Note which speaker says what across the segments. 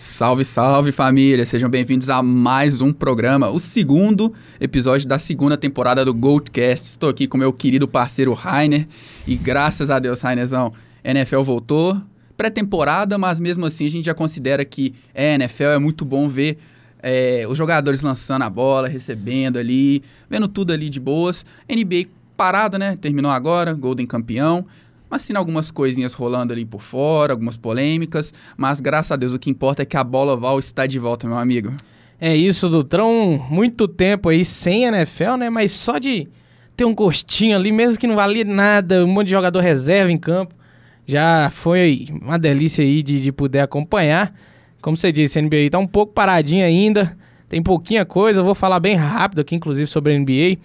Speaker 1: Salve, salve família! Sejam bem-vindos a mais um programa, o segundo episódio da segunda temporada do Goldcast. Estou aqui com meu querido parceiro Rainer e graças a Deus, Rainerzão, NFL voltou. Pré-temporada, mas mesmo assim a gente já considera que é NFL, é muito bom ver é, os jogadores lançando a bola, recebendo ali, vendo tudo ali de boas. NBA parada, né? Terminou agora, Golden campeão mas sim algumas coisinhas rolando ali por fora, algumas polêmicas, mas graças a Deus o que importa é que a bola Val está de volta, meu amigo.
Speaker 2: É isso, Dutrão, muito tempo aí sem NFL, né? Mas só de ter um gostinho ali, mesmo que não valia nada, um monte de jogador reserva em campo, já foi uma delícia aí de, de poder acompanhar. Como você disse, a NBA tá um pouco paradinha ainda, tem pouquinha coisa, eu vou falar bem rápido aqui, inclusive, sobre a NBA.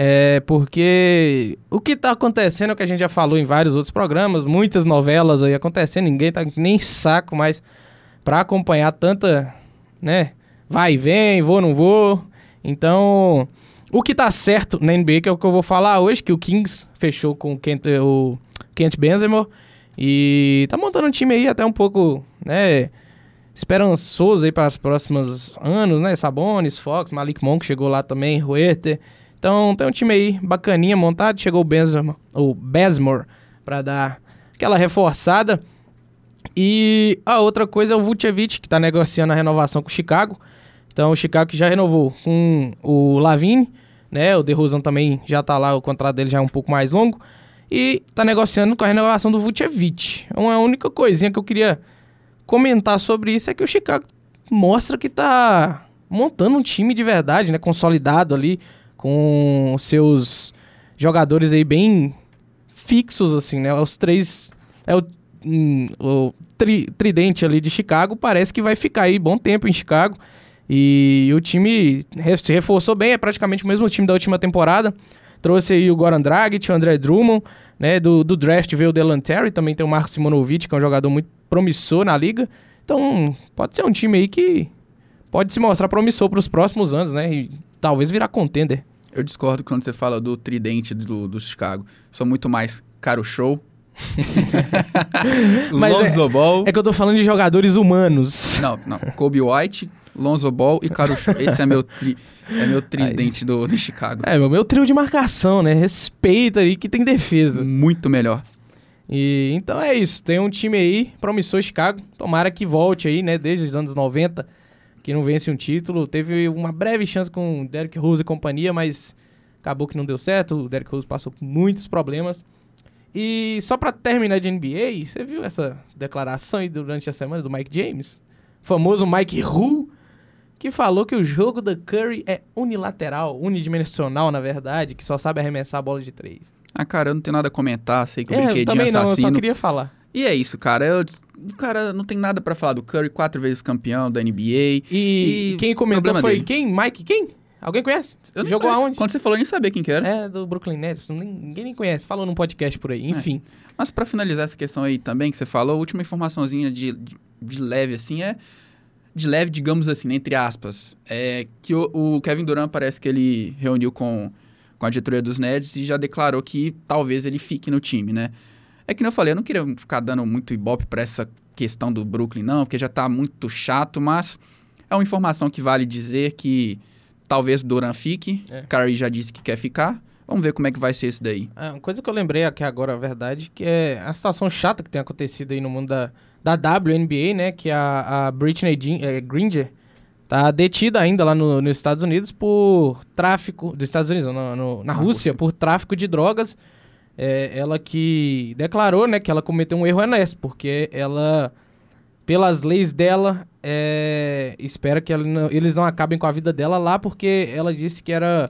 Speaker 2: É porque o que está acontecendo é o que a gente já falou em vários outros programas, muitas novelas aí acontecendo, ninguém tá nem saco mais para acompanhar tanta, né? Vai e vem, vou, não vou. Então, o que tá certo na NBA, que é o que eu vou falar hoje, que o Kings fechou com o Kent, o Kent Benzema e tá montando um time aí até um pouco, né? Esperançoso aí para os próximos anos, né? Sabonis, Fox, Malik Monk chegou lá também, Ruerter. Então tem um time aí bacaninha montado. Chegou o Benzema, o Besmore para dar aquela reforçada. E a outra coisa é o Vucevic, que está negociando a renovação com o Chicago. Então o Chicago já renovou com o Lavine, né? O DeRozan também já está lá, o contrato dele já é um pouco mais longo. E está negociando com a renovação do Vucevic. Uma única coisinha que eu queria comentar sobre isso é que o Chicago mostra que está montando um time de verdade, né? Consolidado ali com seus jogadores aí bem fixos, assim, né? Os três. É o, hum, o tri, tridente ali de Chicago parece que vai ficar aí bom tempo em Chicago. E o time se reforçou bem, é praticamente o mesmo time da última temporada. Trouxe aí o Goran Dragic, o André Drummond, né? Do, do draft veio o Delan Terry, também tem o Marco Simonovic, que é um jogador muito promissor na liga. Então, pode ser um time aí que pode se mostrar promissor para os próximos anos, né? E talvez virar contender.
Speaker 1: Eu discordo quando você fala do tridente do, do Chicago. Sou muito mais caro show.
Speaker 2: Lonzo é, Ball. É que eu tô falando de jogadores humanos.
Speaker 1: Não, não. Kobe White, Lonzo Ball e Caro Show. Esse é meu, tri, é meu tridente do, do Chicago.
Speaker 2: É, meu, meu trio de marcação, né? Respeita aí que tem defesa.
Speaker 1: Muito melhor.
Speaker 2: E então é isso. Tem um time aí, promissor Chicago. Tomara que volte aí, né? Desde os anos 90 que não vence um título. Teve uma breve chance com Derrick Rose e companhia, mas acabou que não deu certo. O Derrick Rose passou por muitos problemas. E só para terminar de NBA, você viu essa declaração aí durante a semana do Mike James? O famoso Mike Ru, que falou que o jogo da Curry é unilateral, unidimensional, na verdade, que só sabe arremessar a bola de três.
Speaker 1: Ah, cara, eu não tenho nada a comentar, sei que eu é, brinquei de assassino. Não, eu
Speaker 2: só queria falar.
Speaker 1: E é isso, cara. Eu, o cara não tem nada para falar do Curry, quatro vezes campeão da NBA.
Speaker 2: E, e quem comentou foi dele. quem? Mike? Quem? Alguém conhece?
Speaker 1: Eu não Jogou conheço. aonde? Quando você falou, eu nem sabia quem que era.
Speaker 2: É, do Brooklyn Nets. Ninguém nem conhece. Falou num podcast por aí. É. Enfim.
Speaker 1: É. Mas para finalizar essa questão aí também que você falou, a última informaçãozinha de, de, de, leve, assim, é... De leve, digamos assim, né, entre aspas. É que o, o Kevin Durant parece que ele reuniu com, com a diretoria dos Nets e já declarou que talvez ele fique no time, né? É que nem eu falei, eu não queria ficar dando muito ibope para essa questão do Brooklyn, não, porque já tá muito chato, mas é uma informação que vale dizer que talvez Duran fique. É. Curry já disse que quer ficar. Vamos ver como é que vai ser isso daí.
Speaker 2: É, uma coisa que eu lembrei aqui agora, a verdade, que é a situação chata que tem acontecido aí no mundo da, da WNBA, né? Que a, a Britney Jean, é, Gringer tá detida ainda lá no, nos Estados Unidos por tráfico... Dos Estados Unidos, no, no, na, na Rússia, Rússia, por tráfico de drogas é, ela que declarou né, que ela cometeu um erro honesto, porque ela, pelas leis dela, é, espera que não, eles não acabem com a vida dela lá, porque ela disse que era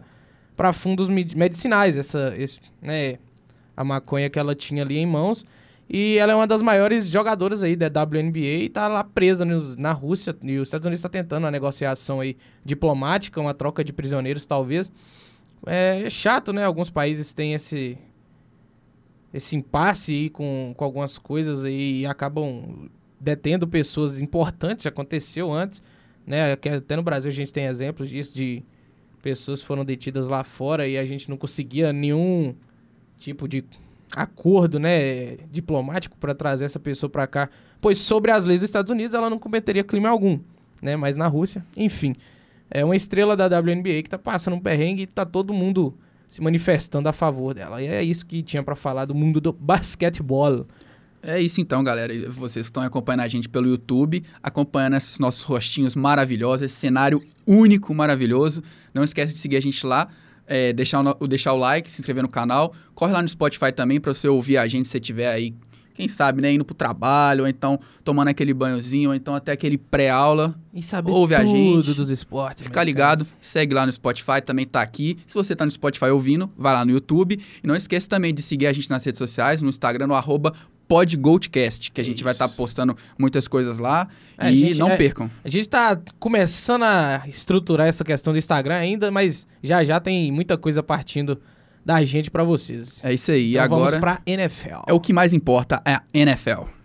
Speaker 2: para fundos medicinais, essa, esse, né, a maconha que ela tinha ali em mãos. E ela é uma das maiores jogadoras aí da WNBA e tá lá presa no, na Rússia. E os Estados Unidos está tentando uma negociação aí diplomática, uma troca de prisioneiros, talvez. É chato, né? Alguns países têm esse, esse impasse aí com, com algumas coisas aí e acabam detendo pessoas importantes, aconteceu antes, né? Até no Brasil a gente tem exemplos disso, de pessoas foram detidas lá fora e a gente não conseguia nenhum tipo de acordo, né, diplomático para trazer essa pessoa para cá pois sobre as leis dos Estados Unidos ela não cometeria crime algum, né? Mas na Rússia, enfim, é uma estrela da WNBA que tá passando um perrengue e tá todo mundo se manifestando a favor dela. E é isso que tinha para falar do mundo do basquetebol.
Speaker 1: É isso então, galera. Vocês estão acompanhando a gente pelo YouTube, acompanhando esses nossos rostinhos maravilhosos, esse cenário único, maravilhoso. Não esquece de seguir a gente lá, é, deixar, o, deixar o like, se inscrever no canal. Corre lá no Spotify também para você ouvir a gente se estiver aí, quem sabe, né, indo pro trabalho, ou então tomando aquele banhozinho, ou então até aquele pré-aula.
Speaker 2: E saber
Speaker 1: Ouve a
Speaker 2: tudo
Speaker 1: gente,
Speaker 2: dos esportes.
Speaker 1: Fica ligado, segue lá no Spotify, também tá aqui. Se você tá no Spotify ouvindo, vai lá no YouTube. E não esqueça também de seguir a gente nas redes sociais, no Instagram, no arroba PodGoldcast, que a gente
Speaker 2: Isso.
Speaker 1: vai estar postando muitas coisas lá.
Speaker 2: É,
Speaker 1: e
Speaker 2: gente,
Speaker 1: não
Speaker 2: é-
Speaker 1: percam.
Speaker 2: A gente tá começando a estruturar essa questão do Instagram ainda, mas já já tem muita coisa partindo da gente pra vocês.
Speaker 1: É isso aí.
Speaker 2: Então vamos
Speaker 1: agora
Speaker 2: pra NFL.
Speaker 1: é o que mais importa, é a NFL.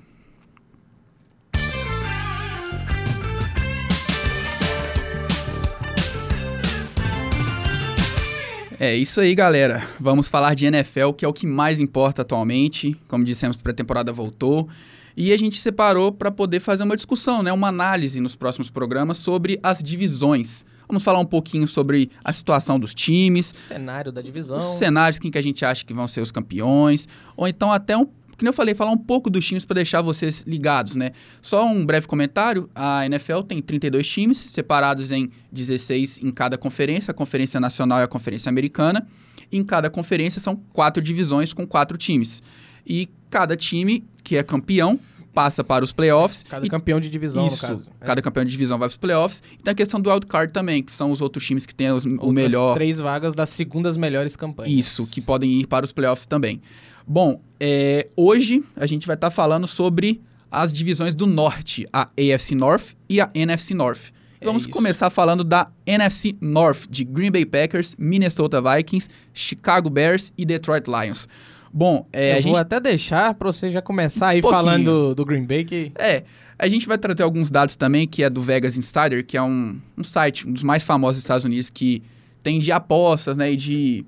Speaker 1: É isso aí, galera. Vamos falar de NFL, que é o que mais importa atualmente. Como dissemos, pré-temporada voltou. E a gente separou para poder fazer uma discussão, né? uma análise nos próximos programas sobre as divisões. Vamos falar um pouquinho sobre a situação dos times,
Speaker 2: cenário da divisão.
Speaker 1: os cenários, quem que a gente acha que vão ser os campeões, ou então até um, que eu falei, falar um pouco dos times para deixar vocês ligados, né? Só um breve comentário, a NFL tem 32 times, separados em 16 em cada conferência, a Conferência Nacional e a Conferência Americana. Em cada conferência são quatro divisões com quatro times. E cada time que é campeão passa para os playoffs
Speaker 2: Cada
Speaker 1: e
Speaker 2: campeão de divisão,
Speaker 1: isso,
Speaker 2: no caso. É.
Speaker 1: cada campeão de divisão vai para os playoffs. E tem a questão do wildcard também, que são os outros times que têm os- o melhor
Speaker 2: três vagas das segundas melhores campanhas.
Speaker 1: isso, que podem ir para os playoffs também. Bom, é, hoje a gente vai estar falando sobre as divisões do Norte, a AFC North e a NFC North.
Speaker 2: É
Speaker 1: Vamos
Speaker 2: isso.
Speaker 1: começar falando da NFC North, de Green Bay Packers, Minnesota Vikings, Chicago Bears e Detroit Lions. Bom, é,
Speaker 2: Eu
Speaker 1: a
Speaker 2: vou
Speaker 1: gente
Speaker 2: até deixar pra você já começar aí
Speaker 1: pouquinho.
Speaker 2: falando do, do Green Bay, que
Speaker 1: É, a gente vai trazer alguns dados também, que é do Vegas Insider, que é um, um site, um dos mais famosos dos Estados Unidos, que tem de apostas, né, e de,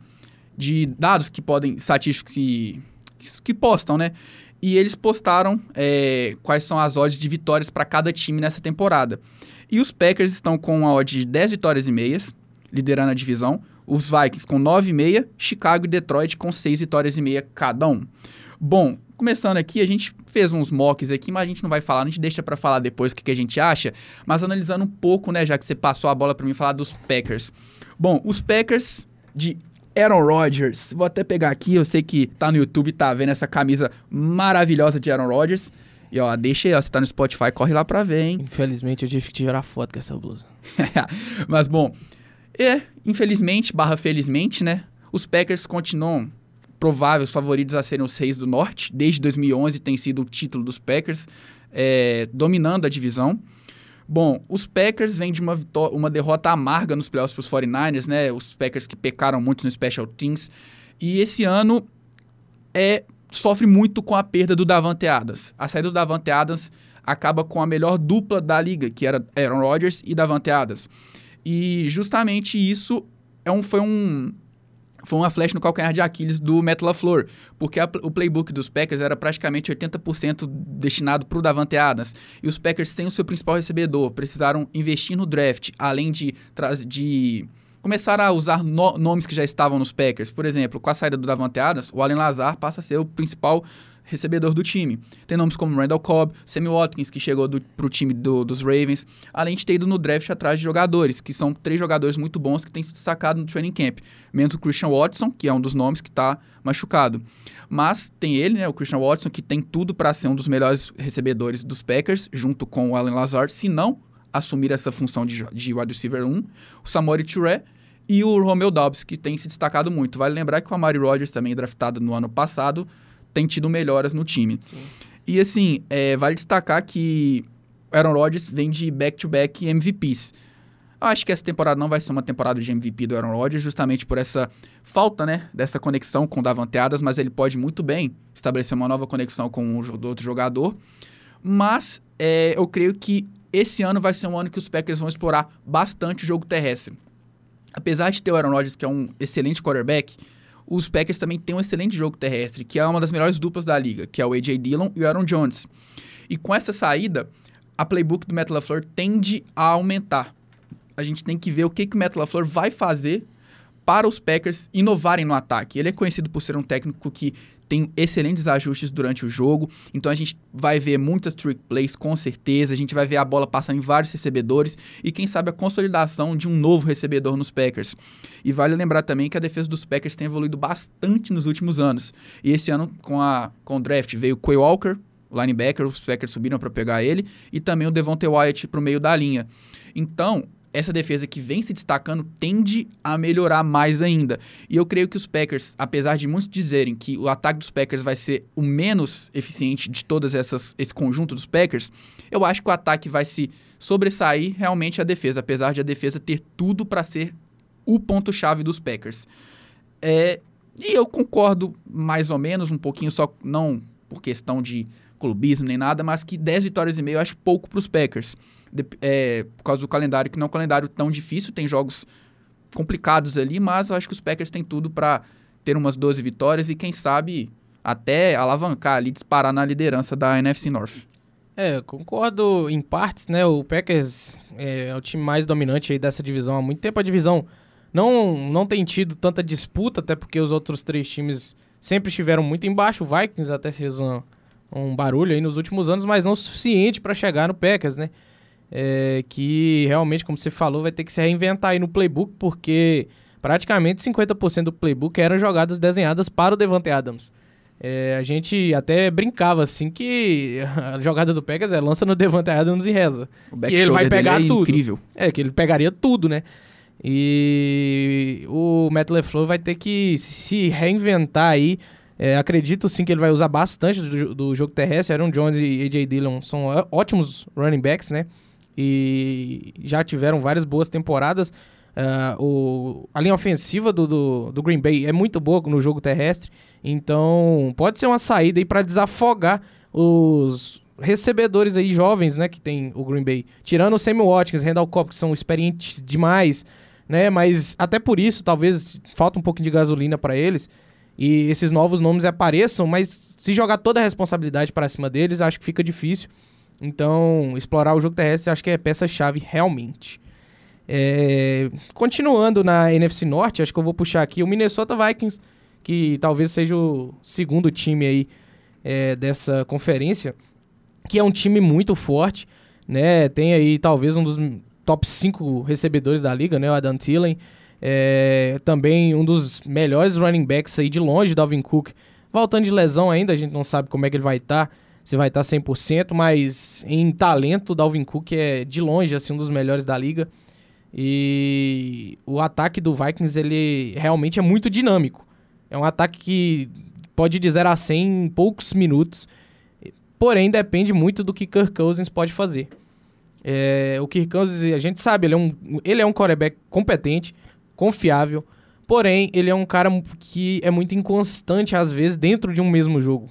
Speaker 1: de dados que podem, estatísticos que, que, que postam, né? E eles postaram é, quais são as odds de vitórias para cada time nessa temporada. E os Packers estão com a odd de 10 vitórias e meias, liderando a divisão. Os Vikings com 9,5, Chicago e Detroit com 6 vitórias e meia cada um. Bom, começando aqui, a gente fez uns mocks aqui, mas a gente não vai falar, a gente deixa pra falar depois o que, que a gente acha, mas analisando um pouco, né, já que você passou a bola pra mim falar dos Packers. Bom, os Packers de Aaron Rodgers, vou até pegar aqui, eu sei que tá no YouTube, tá vendo essa camisa maravilhosa de Aaron Rodgers. E ó, deixa aí, ó, você tá no Spotify, corre lá pra ver, hein?
Speaker 2: infelizmente eu tive que tirar foto com essa blusa.
Speaker 1: Mas bom, é, infelizmente, barra felizmente, né? Os Packers continuam prováveis favoritos a serem os reis do norte. Desde 2011 tem sido o título dos Packers, é, dominando a divisão. Bom, os Packers vêm de uma, uma derrota amarga nos playoffs para os 49ers, né? Os Packers que pecaram muito no Special Teams. E esse ano é, sofre muito com a perda do Davante Adams. A saída do Davante Adams acaba com a melhor dupla da liga, que era Aaron Rodgers e Davante Adams. E justamente isso é um, foi um foi uma flecha no calcanhar de Aquiles do Matt LaFleur, porque a- o playbook dos Packers era praticamente 80% destinado para o Davante Adams. E os Packers sem o seu principal recebedor, precisaram investir no draft, além de, de começar a usar no- nomes que já estavam nos Packers. Por exemplo, com a saída do Davante Adams, o Allen Lazar passa a ser o principal recebedor do time. Tem nomes como Randall Cobb, Sammy Watkins, que chegou para o time do- dos Ravens, além de ter ido no draft atrás de jogadores, que são três jogadores muito bons que têm se destacado no training camp. Menos o Christian Watson, que é um dos nomes que está machucado. Mas tem ele, né, o Christian Watson, que tem tudo para ser um dos melhores recebedores dos Packers, junto com o Allen Lazard, se não assumir essa função de, de wide receiver 1, o Samori Touré e o Romeo Dobbs, que tem se destacado muito. Vale lembrar que o Amari Rodgers, também draftado no ano passado, tem tido melhoras no time. E assim, é, vale destacar que Aaron Rodgers vem de back-to-back MVPs. Eu acho que essa temporada não vai ser uma temporada de MVP do Aaron Rodgers, justamente por essa falta, né, dessa conexão com o Davante Adams, mas ele pode muito bem estabelecer uma nova conexão com o outro jogador. Mas é, eu creio que esse ano vai ser um ano que os Packers vão explorar bastante o jogo terrestre. Apesar de ter o Aaron Rodgers, que é um excelente quarterback, os Packers também têm um excelente jogo terrestre, que é uma das melhores duplas da liga, que é o A.J. Dillon e o Aaron Jones. E com essa saída, a playbook do Matt LaFleur tende a aumentar. A gente tem que ver o que, que o Matt LaFleur vai fazer para os Packers inovarem no ataque. Ele é conhecido por ser um técnico que tem excelentes ajustes durante o jogo, então a gente vai ver muitas trick plays com certeza, a gente vai ver a bola passando em vários recebedores e quem sabe a consolidação de um novo recebedor nos Packers. E vale lembrar também que a defesa dos Packers tem evoluído bastante nos últimos anos. E esse ano com a com o draft veio Quay Walker, o linebacker, os Packers subiram para pegar ele, e também o Devontae Wyatt para o meio da linha. Então, essa defesa que vem se destacando tende a melhorar mais ainda. E eu creio que os Packers, apesar de muitos dizerem que o ataque dos Packers vai ser o menos eficiente de todas essas esse conjunto dos Packers, eu acho que o ataque vai se sobressair realmente a defesa, apesar de a defesa ter tudo para ser o ponto chave dos Packers. É, e eu concordo mais ou menos um pouquinho só não por questão de clubismo nem nada, mas que 10 vitórias e meio eu acho pouco para os Packers é, por causa do calendário, que não é um calendário tão difícil, tem jogos complicados ali, mas eu acho que os Packers têm tudo para ter umas 12 vitórias e quem sabe até alavancar ali, disparar na liderança da NFC North.
Speaker 2: É, concordo em partes, né? O Packers é, é, o time mais dominante aí dessa divisão há muito tempo. A divisão não, não tem tido tanta disputa, até porque os outros três times sempre estiveram muito embaixo. O Vikings até fez um, um barulho aí nos últimos anos, mas não o suficiente para chegar no Packers, né? É, que realmente, como você falou, vai ter que se reinventar aí no playbook, porque praticamente 50% do playbook eram jogadas desenhadas para o Devante Adams. É, a gente até brincava assim que a jogada do Pegas é lança no Devante Adams e reza. que ele vai pegar é tudo.
Speaker 1: Incrível.
Speaker 2: É, que ele pegaria tudo, né? E o Matt LeFleur vai ter que se reinventar aí. É, acredito sim que ele vai usar bastante do, do jogo terrestre. Aaron Jones e AJ Dillon são ótimos running backs, né? E já tiveram várias boas temporadas. Uh, o, a linha ofensiva do, do, do, Green Bay é muito boa no jogo terrestre, então pode ser uma saída aí para desafogar os recebedores aí jovens, né, que tem o Green Bay. Tirando o Sammy Watkins, Randall Cobb, que são experientes demais, né, mas até por isso talvez falta um pouquinho de gasolina para eles e esses novos nomes apareçam, mas se jogar toda a responsabilidade para cima deles, acho que fica difícil. Então, explorar o jogo terrestre acho que é peça-chave realmente. É, continuando na NFC Norte, acho que eu vou puxar aqui o Minnesota Vikings, que talvez seja o segundo time aí é, dessa conferência, que é um time muito forte, né? Tem aí talvez um dos top 5 recebedores da liga, né? O Adam Thielen. É, também um dos melhores running backs aí de longe, Dalvin Cook. Voltando de lesão ainda, a gente não sabe como é que ele vai estar. Tá se vai estar 100%, mas em talento, Dalvin Cook é de longe assim um dos melhores da liga. E o ataque do Vikings ele realmente é muito dinâmico. É um ataque que pode dizer a 100 em poucos minutos, porém depende muito do que Kirk Cousins pode fazer. É, o Kirk Cousins, a gente sabe, ele é um, ele é um quarterback competente, confiável, porém ele é um cara que é muito inconstante às vezes dentro de um mesmo jogo.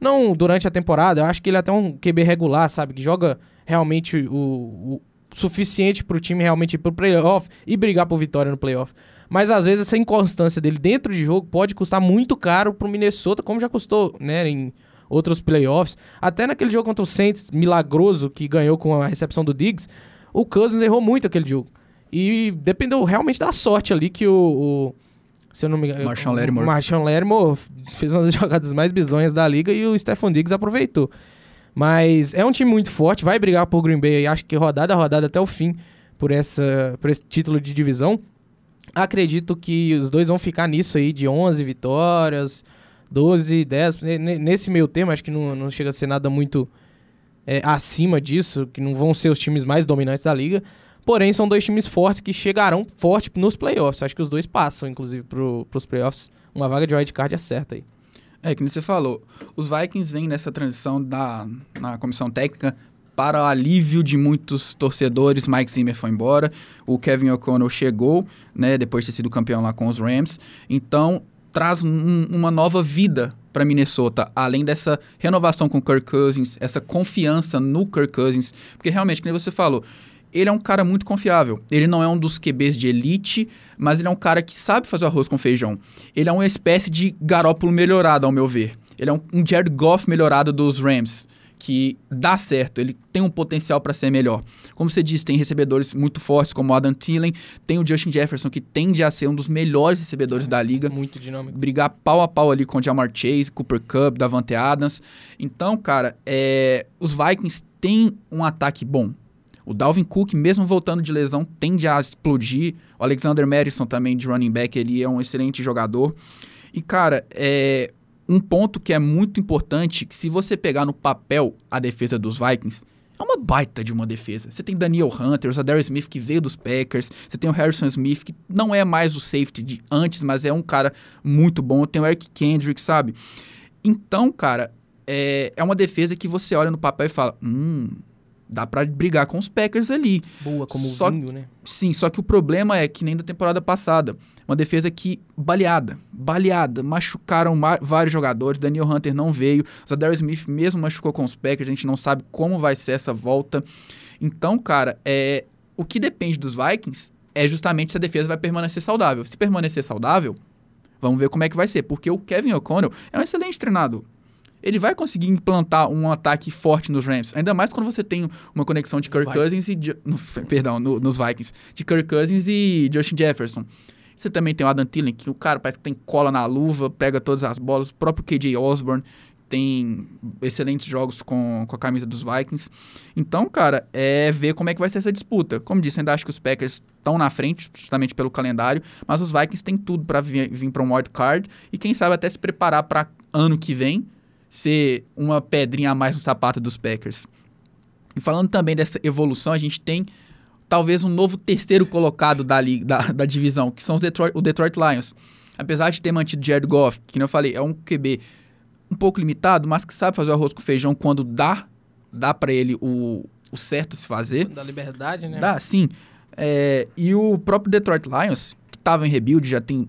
Speaker 2: Não durante a temporada, eu acho que ele é até um QB regular, sabe? Que joga realmente o, o suficiente para o time realmente ir pro playoff e brigar por vitória no playoff. Mas às vezes essa inconstância dele dentro de jogo pode custar muito caro pro Minnesota, como já custou, né, em outros playoffs. Até naquele jogo contra o Saints, milagroso, que ganhou com a recepção do Diggs, o Cousins errou muito aquele jogo. E dependeu realmente da sorte ali que o, o se eu não me engano.
Speaker 1: Marshawn Lattimore.
Speaker 2: O Marshawn Lattimore fez uma das jogadas mais bizonhas da liga e o Stephon Diggs aproveitou. Mas é um time muito forte, vai brigar por Green Bay, acho que rodada a rodada até o fim por, essa, por esse título de divisão. Acredito que os dois vão ficar nisso aí de 11 vitórias, 12, 10. Nesse meio termo, acho que não, não chega a ser nada muito é, acima disso, que não vão ser os times mais dominantes da liga. Porém, são dois times fortes que chegarão forte nos playoffs. Acho que os dois passam, inclusive, para os playoffs. Uma vaga de wildcard é certa aí.
Speaker 1: É, que você falou. Os Vikings vêm nessa transição da, na comissão técnica para o alívio de muitos torcedores. Mike Zimmer foi embora, o Kevin O'Connell chegou, né, depois de ter sido campeão lá com os Rams. Então, traz um, uma nova vida para Minnesota, além dessa renovação com Kirk Cousins, essa confiança no Kirk Cousins, porque realmente, como você falou, ele é um cara muito confiável. Ele não é um dos QBs de elite, mas ele é um cara que sabe fazer arroz com feijão. Ele é uma espécie de garópolo melhorado, ao meu ver. Ele é um, um Jared Goff melhorado dos Rams, que dá certo, ele tem um potencial para ser melhor. Como você disse, tem recebedores muito fortes como o Adam Thielen, tem o Justin Jefferson que tende a ser um dos melhores recebedores é, da liga.
Speaker 2: Muito dinâmico.
Speaker 1: Brigar pau a pau ali com o Jamar Chase, Cooper Cup, Davante Adams. Então, cara, é, os Vikings têm um ataque bom. O Dalvin Cook, mesmo voltando de lesão, tende a explodir. O Alexander Madison também de running back, ele é um excelente jogador. E, cara, é um ponto que é muito importante, que se você pegar no papel a defesa dos Vikings, é uma baita de uma defesa. Você tem Daniel Hunter, o Zadar Smith que veio dos Packers, você tem o Harrison Smith que não é mais o safety de antes, mas é um cara muito bom. Tem o Eric Kendrick, sabe? Então, cara, é, é uma defesa que você olha no papel e fala, hum, dá para brigar com os Packers ali.
Speaker 2: Boa, como
Speaker 1: só,
Speaker 2: vinho, né?
Speaker 1: Sim, só que o problema é que nem da temporada passada. Uma defesa que baleada, baleada, machucaram vários jogadores. Daniel Hunter não veio, Zadar Smith mesmo machucou com os Packers. A gente não sabe como vai ser essa volta. Então, cara, é o que depende dos Vikings é justamente se a defesa vai permanecer saudável. Se permanecer saudável, vamos ver como é que vai ser, porque o Kevin O'Connell é um excelente treinador ele vai conseguir implantar um ataque forte nos Rams. Ainda mais quando você tem uma conexão de Kirk Cousins e. No, perdão, no, nos Vikings. De Kirk Cousins e Justin Jefferson. Você também tem o Adam Thielen, que o cara parece que tem cola na luva, pega todas as bolas. O próprio KJ Osborne tem excelentes jogos com, com a camisa dos Vikings. Então, cara, é ver como é que vai ser essa disputa. Como disse, ainda acho que os Packers estão na frente, justamente pelo calendário, mas os Vikings têm tudo para vir, vir para um wild card e quem sabe até se preparar para ano que vem ser uma pedrinha a mais no sapato dos Packers. E falando também dessa evolução, a gente tem talvez um novo terceiro colocado da, da, da divisão, que são os Detroit, o Detroit Lions. Apesar de ter mantido Jared Goff, que eu falei, é um QB um pouco limitado, mas que sabe fazer o arroz com feijão quando dá, dá para ele o, o certo se fazer.
Speaker 2: Da liberdade, né?
Speaker 1: Dá, sim. É, e o próprio Detroit Lions, que estava em rebuild, já tem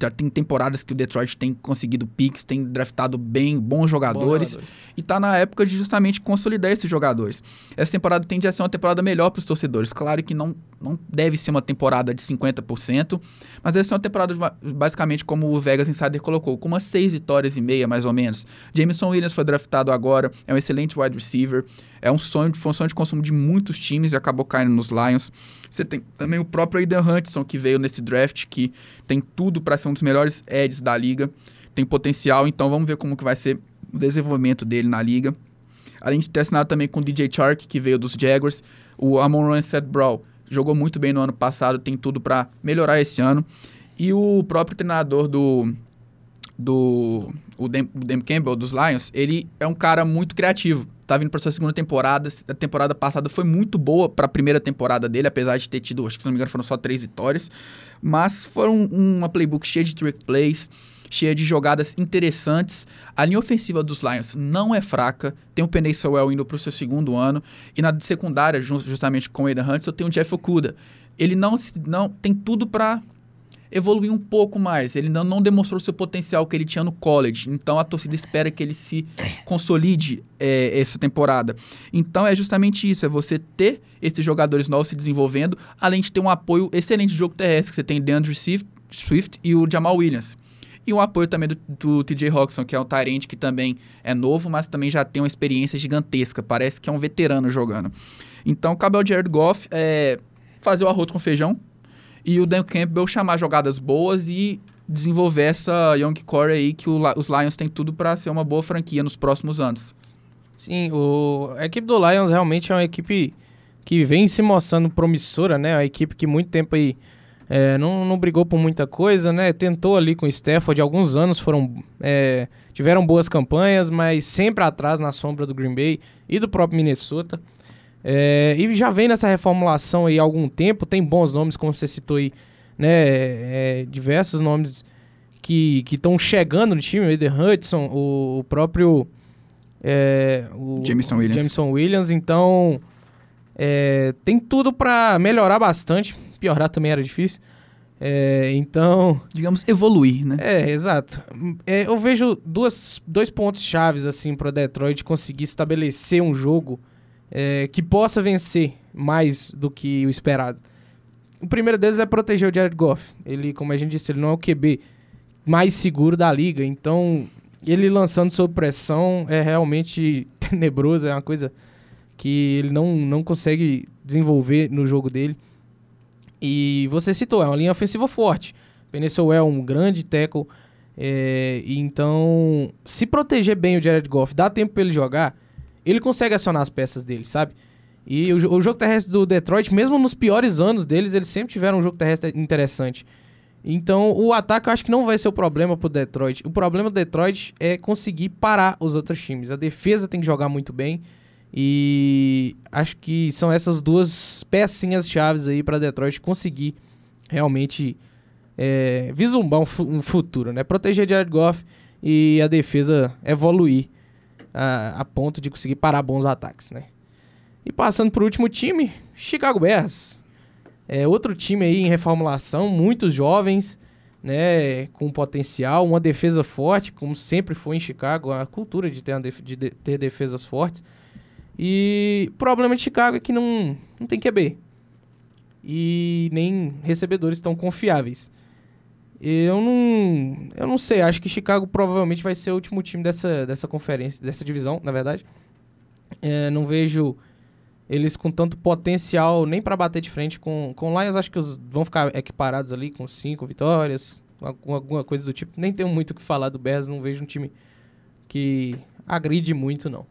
Speaker 1: já tem temporadas que o Detroit tem conseguido picks, tem draftado bem bons jogadores, jogadores. e tá na época de justamente consolidar esses jogadores. Essa temporada tende a ser uma temporada melhor para os torcedores. Claro que não, não deve ser uma temporada de 50%, mas essa é uma temporada basicamente como o Vegas Insider colocou, com umas seis vitórias e meia mais ou menos. Jameson Williams foi draftado agora, é um excelente wide receiver, é um sonho, foi um sonho de consumo de muitos times e acabou caindo nos Lions. Você tem também o próprio Aidan Hutchinson, que veio nesse draft, que tem tudo para ser um dos melhores edges da liga. Tem potencial, então vamos ver como que vai ser o desenvolvimento dele na liga. Além de ter assinado também com o DJ Chark, que veio dos Jaguars. O Amon Seth Brawl jogou muito bem no ano passado, tem tudo para melhorar esse ano. E o próprio treinador do do o Dan Campbell dos Lions, ele é um cara muito criativo tá vindo para sua segunda temporada. A temporada passada foi muito boa para a primeira temporada dele, apesar de ter tido, acho que se não me engano, foram só três vitórias. Mas foram uma playbook cheia de trick plays, cheia de jogadas interessantes. A linha ofensiva dos Lions não é fraca. Tem o Penny Sewell indo para o seu segundo ano. E na secundária, justamente com o Aidan Hudson, tem o Jeff Okuda. Ele não, não tem tudo para evoluir um pouco mais. Ele não, não demonstrou seu potencial que ele tinha no college. Então a torcida espera que ele se consolide é, essa temporada. Então é justamente isso: é você ter esses jogadores novos se desenvolvendo, além de ter um apoio excelente de jogo terrestre. Você tem DeAndre Swift e o Jamal Williams. E o apoio também do, do TJ Roxon, que é um Tyrant que também é novo, mas também já tem uma experiência gigantesca. Parece que é um veterano jogando. Então, cabe ao Jared Goff é, fazer o arroz com feijão, e o Dan Campbell chamar jogadas boas e desenvolver essa young core aí que o, os Lions têm tudo para ser uma boa franquia nos próximos anos.
Speaker 2: Sim, o, a equipe do Lions realmente é uma equipe que vem se mostrando promissora, né? Uma equipe que muito tempo aí é, não, não brigou por muita coisa, né? Tentou ali com o Stafford, alguns anos foram é, tiveram boas campanhas, mas sempre atrás na sombra do Green Bay e do próprio Minnesota. É, e já vem nessa reformulação aí há algum tempo, tem bons nomes, como você citou aí, né? É, diversos nomes que estão chegando no time, o Eden Hudson, o, o próprio é, o
Speaker 1: Jameson Williams.
Speaker 2: Jameson Williams, então é, tem tudo para melhorar bastante, piorar também era difícil. É, então.
Speaker 1: Digamos, evoluir, né?
Speaker 2: É, exato. É, eu vejo duas, dois pontos chaves assim para Detroit conseguir estabelecer um jogo é, que possa vencer mais do que o esperado. O primeiro deles é proteger o Jared Goff. Ele, como a gente disse, ele não é o QB mais seguro da liga. Então, ele lançando sob pressão é realmente tenebroso, é uma coisa que ele não, não consegue desenvolver no jogo dele. E você citou, é uma linha ofensiva forte. Penicil é um grande tackle. É, então, se proteger bem o Jared Goff, dá tempo para ele jogar, ele consegue acionar as peças dele, sabe? E o, o, jogo terrestre do Detroit, mesmo nos piores anos deles, eles sempre tiveram um jogo terrestre interessante. Então, o ataque eu acho que não vai ser o problema pro Detroit. O problema do Detroit é conseguir parar os outros times. A defesa tem que jogar muito bem. E acho que são essas duas pecinhas chaves aí para Detroit conseguir realmente é, vislumbrar um, um, futuro, né? Proteger Jared Goff e a defesa evoluir a, ponto de conseguir parar bons ataques, né? E passando para o último time, Chicago Bears. É outro time aí em reformulação, muitos jovens, né, com potencial, uma defesa forte, como sempre foi em Chicago, a cultura de ter, def de ter defesas fortes. E o problema de Chicago é que não, não tem QB. E nem recebedores tão confiáveis. Eu não, eu não sei, acho que Chicago provavelmente vai ser o último time dessa, dessa conferência, dessa divisão, na verdade. É, não vejo eles com tanto potencial nem para bater de frente com, com Lions. Acho que os vão ficar equiparados ali com cinco vitórias, alguma, alguma coisa do tipo. Nem tenho muito o que falar do Bears, não vejo um time que agride muito, não.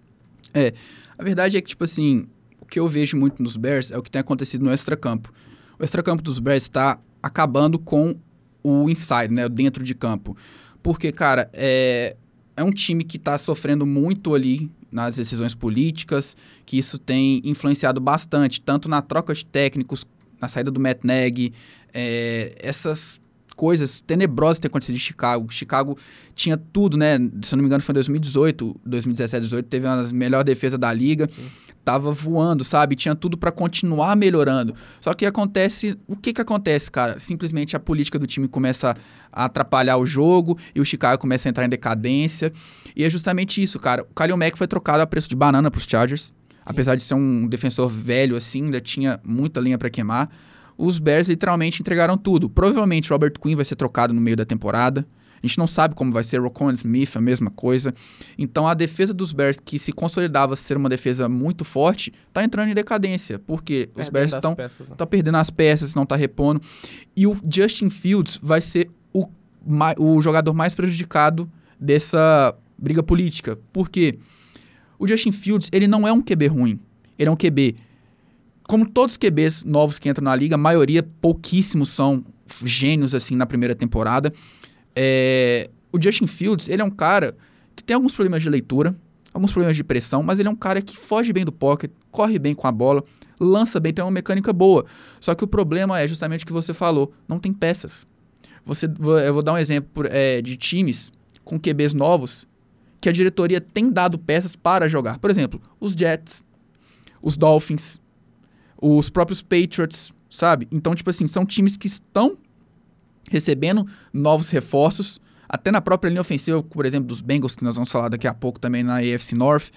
Speaker 1: É, a verdade é que, tipo assim, o que eu vejo muito nos Bears é o que tem acontecido no extracampo. O extracampo dos Bears está acabando com o inside, né? Dentro de campo. Porque, cara, é, é um time que está sofrendo muito ali nas decisões políticas, que isso tem influenciado bastante, tanto na troca de técnicos, na saída do Matt Nagy, é, essas coisas tenebrosas que tem acontecido em Chicago. Chicago tinha tudo, né? Se eu não me engano, foi em 2018, 2017, 2018, teve a melhor defesa da liga. Sim. Tava voando, sabe? Tinha tudo para continuar melhorando. Só que acontece, o que que acontece, cara? Simplesmente a política do time começa a atrapalhar o jogo e o Chicago começa a entrar em decadência. E é justamente isso, cara. O Kalil Mack foi trocado a preço de banana para os Chargers. Sim. Apesar de ser um defensor velho assim, ainda tinha muita linha para queimar os Bears literalmente entregaram tudo. Provavelmente Robert Quinn vai ser trocado no meio da temporada. A gente não sabe como vai ser. Rocon Smith, a mesma coisa. Então a defesa dos Bears, que se consolidava ser uma defesa muito forte, está entrando em decadência. Porque os Bears estão né? perdendo as peças, não está repondo. E o Justin Fields vai ser o, o jogador mais prejudicado dessa briga política. Por quê? O Justin Fields, ele não é um QB ruim. Ele é um QB como todos os QBs novos que entram na liga, a maioria, pouquíssimos são gênios assim na primeira temporada. É, o Justin Fields, ele é um cara que tem alguns problemas de leitura, alguns problemas de pressão, mas ele é um cara que foge bem do pocket, corre bem com a bola, lança bem, tem uma mecânica boa. Só que o problema é justamente o que você falou, não tem peças. Você, eu vou dar um exemplo é, de times com QBs novos que a diretoria tem dado peças para jogar. Por exemplo, os Jets, os Dolphins, os próprios Patriots, sabe? Então, tipo assim, são times que estão recebendo novos reforços, até na própria linha ofensiva, por exemplo, dos Bengals, que nós vamos falar daqui a pouco também na AFC North.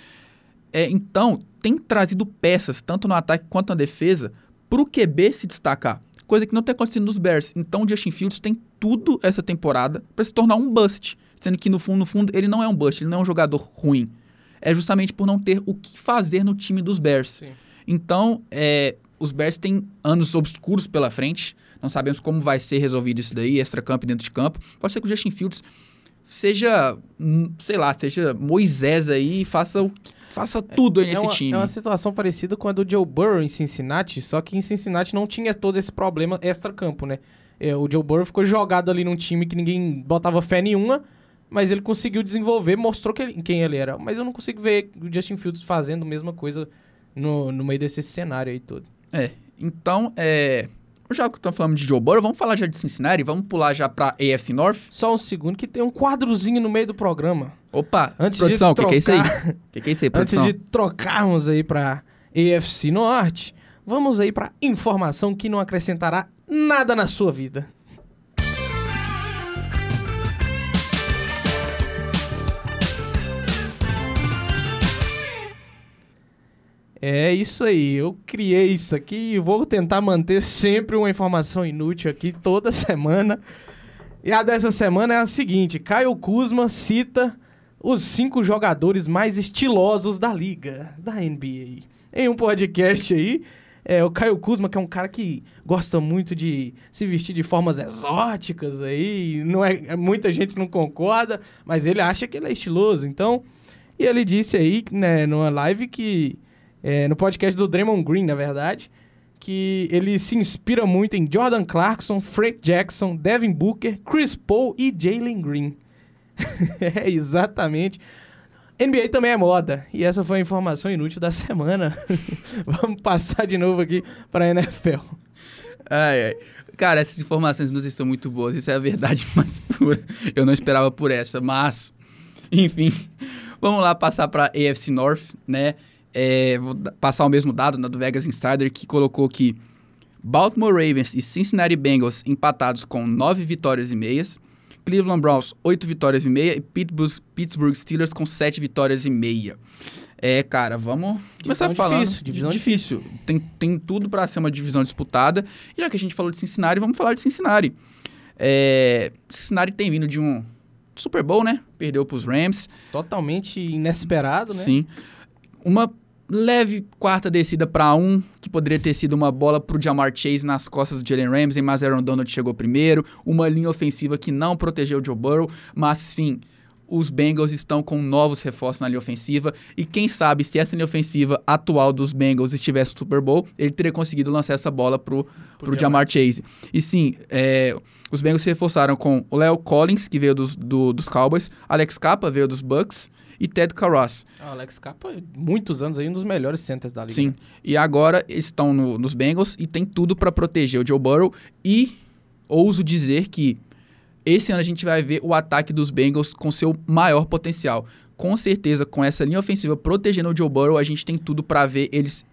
Speaker 1: É, então, tem trazido peças, tanto no ataque quanto na defesa, para o QB se destacar. Coisa que não tem acontecido nos Bears. Então, o Justin Fields tem tudo essa temporada para se tornar um bust. Sendo que, no fundo, no fundo, ele não é um bust, ele não é um jogador ruim. É justamente por não ter o que fazer no time dos Bears. Sim. Então, é, os Bears têm anos obscuros pela frente. Não sabemos como vai ser resolvido isso daí, extra-campo e dentro de campo. Pode ser que o Justin Fields seja, hum, sei lá, seja Moisés aí e faça, faça é, tudo aí é nesse
Speaker 2: uma,
Speaker 1: time.
Speaker 2: É uma situação parecida com a do Joe Burrow em Cincinnati, só que em Cincinnati não tinha todo esse problema extra-campo, né? É, o Joe Burrow ficou jogado ali num time que ninguém botava fé nenhuma, mas ele conseguiu desenvolver, mostrou que ele, quem ele era. Mas eu não consigo ver o Justin Fields fazendo a mesma coisa no, no meio desse cenário aí todo.
Speaker 1: É, então, é, já que estamos falando de Joe Burrow, vamos falar já de Cincinnati, vamos pular já para AFC North?
Speaker 2: Só um segundo que tem um quadrozinho no meio do programa.
Speaker 1: Opa, antes produção, o que, que é isso aí? O que, que é isso aí,
Speaker 2: produção? Antes de trocarmos aí para AFC Norte, vamos aí para informação que não acrescentará nada na sua vida. É isso aí, eu criei isso aqui e vou tentar manter sempre uma informação inútil aqui toda semana. E a dessa semana é a seguinte: Caio Kuzma cita os cinco jogadores mais estilosos da liga, da NBA. Em um podcast aí, é, o Caio Kuzma, que é um cara que gosta muito de se vestir de formas exóticas aí, não é, muita gente não concorda, mas ele acha que ele é estiloso, então... E ele disse aí, né, numa live que... É, no podcast do Draymond Green, na verdade, que ele se inspira muito em Jordan Clarkson, Frank Jackson, Devin Booker, Chris Paul e Jalen Green. é, exatamente. NBA também é moda. E essa foi a informação inútil da semana. Vamos passar de novo aqui para a NFL.
Speaker 1: Ai, ai. Cara, essas informações inúteis são muito boas. Isso é a verdade mais pura. Eu não esperava por essa, mas... Enfim, vamos lá passar para AFC North, né? É, vou passar o mesmo dado né, do Vegas Insider, que colocou que Baltimore Ravens e Cincinnati Bengals empatados com nove vitórias e meias. Cleveland Browns, 8 vitórias e meia. E Pittsburgh, Pittsburgh Steelers com 7 vitórias e meia. É, cara, vamos começar divisão falando. Difícil, divisão difícil. difícil. Tem, tem tudo para ser uma divisão disputada. E já que a gente falou de Cincinnati, vamos falar de Cincinnati. É, Cincinnati tem vindo de um Super Bowl, né? Perdeu para os Rams.
Speaker 2: Totalmente inesperado, né?
Speaker 1: Sim. Uma leve quarta descida para um, que poderia ter sido uma bola para o Jamar Chase nas costas do Jalen Ramsey, mas Aaron Donald chegou primeiro. Uma linha ofensiva que não protegeu o Joe Burrow, mas sim, os Bengals estão com novos reforços na linha ofensiva. E quem sabe se essa linha ofensiva atual dos Bengals estivesse no Super Bowl, ele teria conseguido lançar essa bola pro, pro, pro Jamar Chase. E sim, é, os Bengals se reforçaram com o Leo Collins, que veio dos, do, dos Cowboys, Alex Capa veio dos Bucks e Ted Carras.
Speaker 2: Ah, Alex Capa, muitos anos aí, um dos melhores centers da liga.
Speaker 1: Sim. E agora estão no, nos Bengals e tem tudo para proteger o Joe Burrow. E ouso dizer que esse ano a gente vai ver o ataque dos Bengals com seu maior potencial. Com certeza, com essa linha ofensiva protegendo o Joe Burrow, a gente tem tudo para ver eles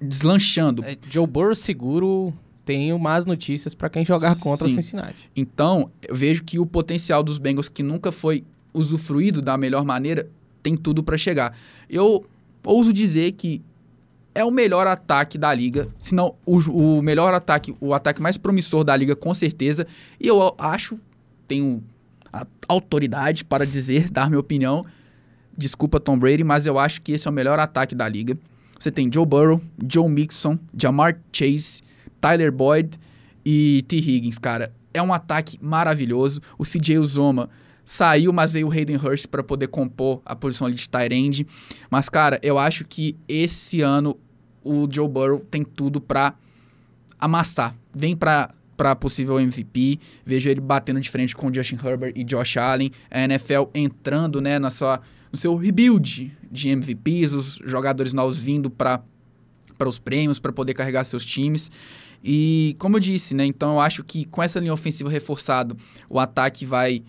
Speaker 1: deslanchando. É,
Speaker 2: Joe Burrow seguro tenho más notícias para quem jogar contra Sim. o Cincinnati.
Speaker 1: Então, eu vejo que o potencial dos Bengals, que nunca foi usufruído da melhor maneira, tem tudo para chegar. Eu ouso dizer que é o melhor ataque da liga, se não o, o melhor ataque, o ataque mais promissor da liga, com certeza. E eu acho, tenho a autoridade para dizer, dar minha opinião. Desculpa, Tom Brady, mas eu acho que esse é o melhor ataque da liga. Você tem Joe Burrow, Joe Mixon, Jamar Chase, Tyler Boyd e T. Higgins, cara. É um ataque maravilhoso. O CJ Uzoma Saiu, mas veio o Hayden Hurst para poder compor a posição ali de tight Mas, cara, eu acho que esse ano o Joe Burrow tem tudo para amassar. Vem para para possível MVP. Vejo ele batendo de frente com Justin Herbert e Josh Allen. A NFL entrando, né, na sua, no seu rebuild de MVPs, os jogadores novos vindo para os prêmios, para poder carregar seus times. E como eu disse, né, então eu acho que com essa linha ofensiva reforçada, o ataque vai